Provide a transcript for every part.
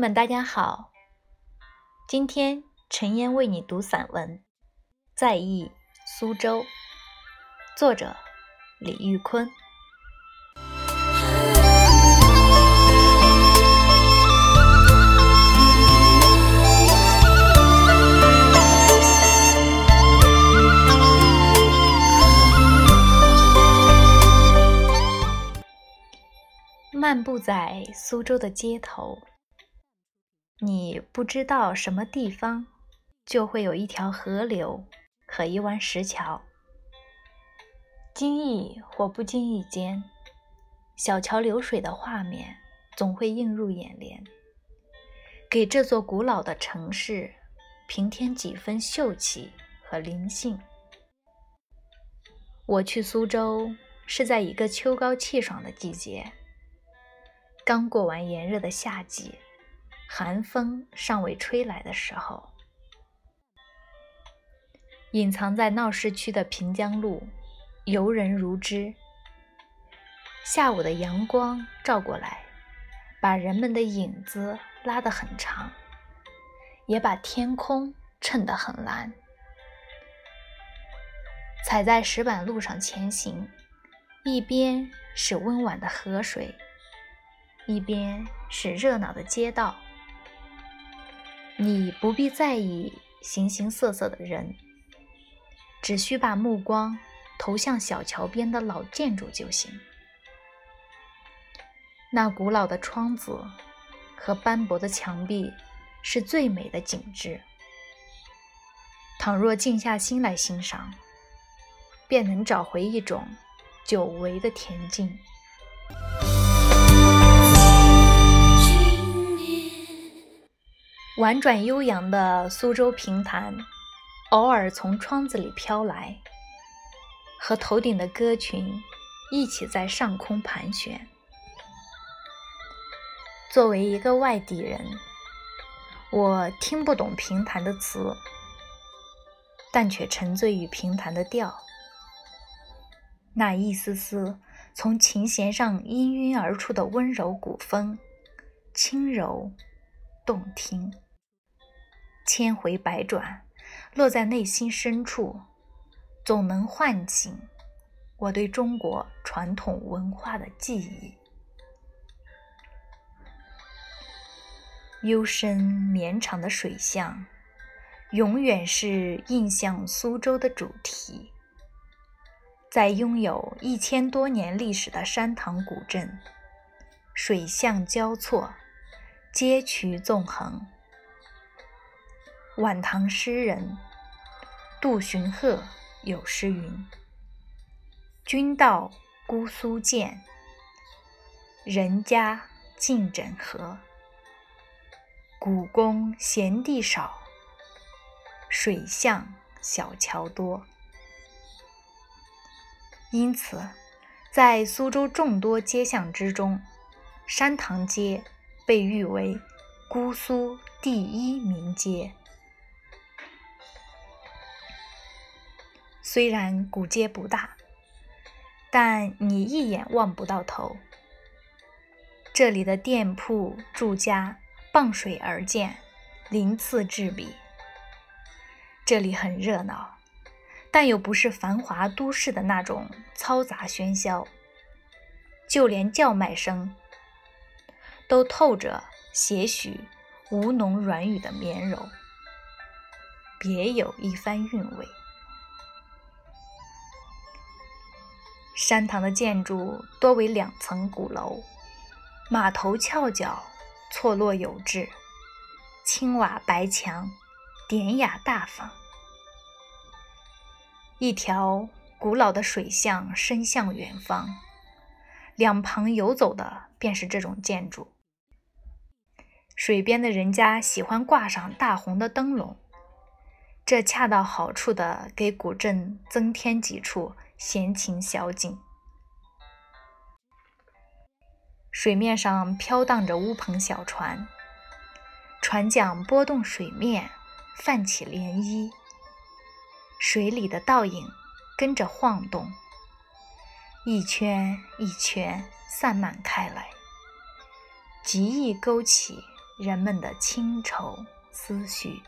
们，大家好。今天陈烟为你读散文《在忆苏州》，作者李玉坤。漫步在苏州的街头。你不知道什么地方，就会有一条河流和一湾石桥。经意或不经意间，小桥流水的画面总会映入眼帘，给这座古老的城市平添几分秀气和灵性。我去苏州是在一个秋高气爽的季节，刚过完炎热的夏季。寒风尚未吹来的时候，隐藏在闹市区的平江路，游人如织。下午的阳光照过来，把人们的影子拉得很长，也把天空衬得很蓝。踩在石板路上前行，一边是温婉的河水，一边是热闹的街道。你不必在意形形色色的人，只需把目光投向小桥边的老建筑就行。那古老的窗子和斑驳的墙壁是最美的景致。倘若静下心来欣赏，便能找回一种久违的恬静。婉转悠扬的苏州评弹，偶尔从窗子里飘来，和头顶的歌群一起在上空盘旋。作为一个外地人，我听不懂平潭的词，但却沉醉于平潭的调。那一丝丝从琴弦上氤氲而出的温柔古风，轻柔动听。千回百转，落在内心深处，总能唤醒我对中国传统文化的记忆。幽深绵长的水巷，永远是印象苏州的主题。在拥有一千多年历史的山塘古镇，水巷交错，街渠纵横。晚唐诗人杜荀鹤有诗云：“君到姑苏见，人家尽枕河。古宫闲地少，水巷小桥多。”因此，在苏州众多街巷之中，山塘街被誉为姑苏第一名街。虽然古街不大，但你一眼望不到头。这里的店铺、住家傍水而建，鳞次栉比。这里很热闹，但又不是繁华都市的那种嘈杂喧嚣。就连叫卖声，都透着些许吴侬软语的绵柔，别有一番韵味。山塘的建筑多为两层古楼，马头翘角，错落有致，青瓦白墙，典雅大方。一条古老的水巷伸向远方，两旁游走的便是这种建筑。水边的人家喜欢挂上大红的灯笼，这恰到好处的给古镇增添几处。闲情小景，水面上飘荡着乌篷小船，船桨拨动水面，泛起涟漪，水里的倒影跟着晃动，一圈一圈散漫开来，极易勾起人们的清愁思绪。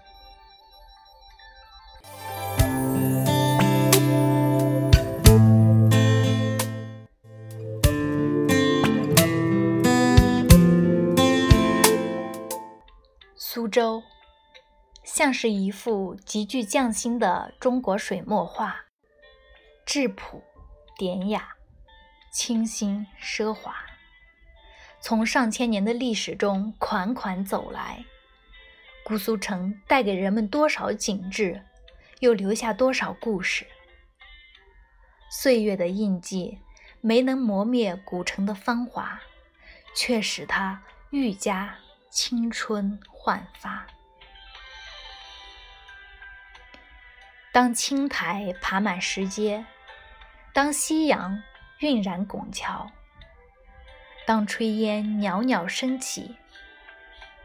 州，像是一幅极具匠心的中国水墨画，质朴、典雅、清新、奢华。从上千年的历史中款款走来，姑苏城带给人们多少景致，又留下多少故事？岁月的印记没能磨灭古城的芳华，却使它愈加青春。焕发。当青苔爬满石阶，当夕阳晕染拱桥，当炊烟袅袅升起，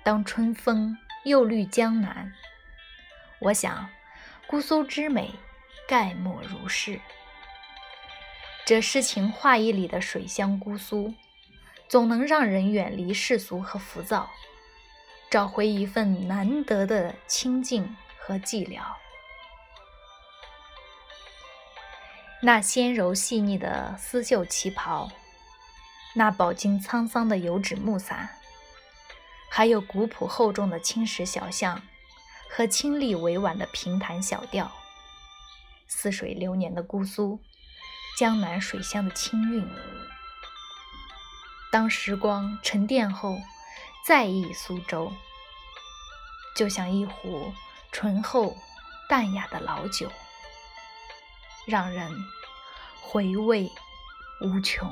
当春风又绿江南，我想，姑苏之美，概莫如是。这诗情画意里的水乡姑苏，总能让人远离世俗和浮躁。找回一份难得的清静和寂寥。那纤柔细腻的丝绣旗袍，那饱经沧桑的油纸木伞，还有古朴厚重的青石小巷和清丽委婉的平潭小调，似水流年的姑苏，江南水乡的清韵。当时光沉淀后。在意苏州，就像一壶醇厚淡雅的老酒，让人回味无穷。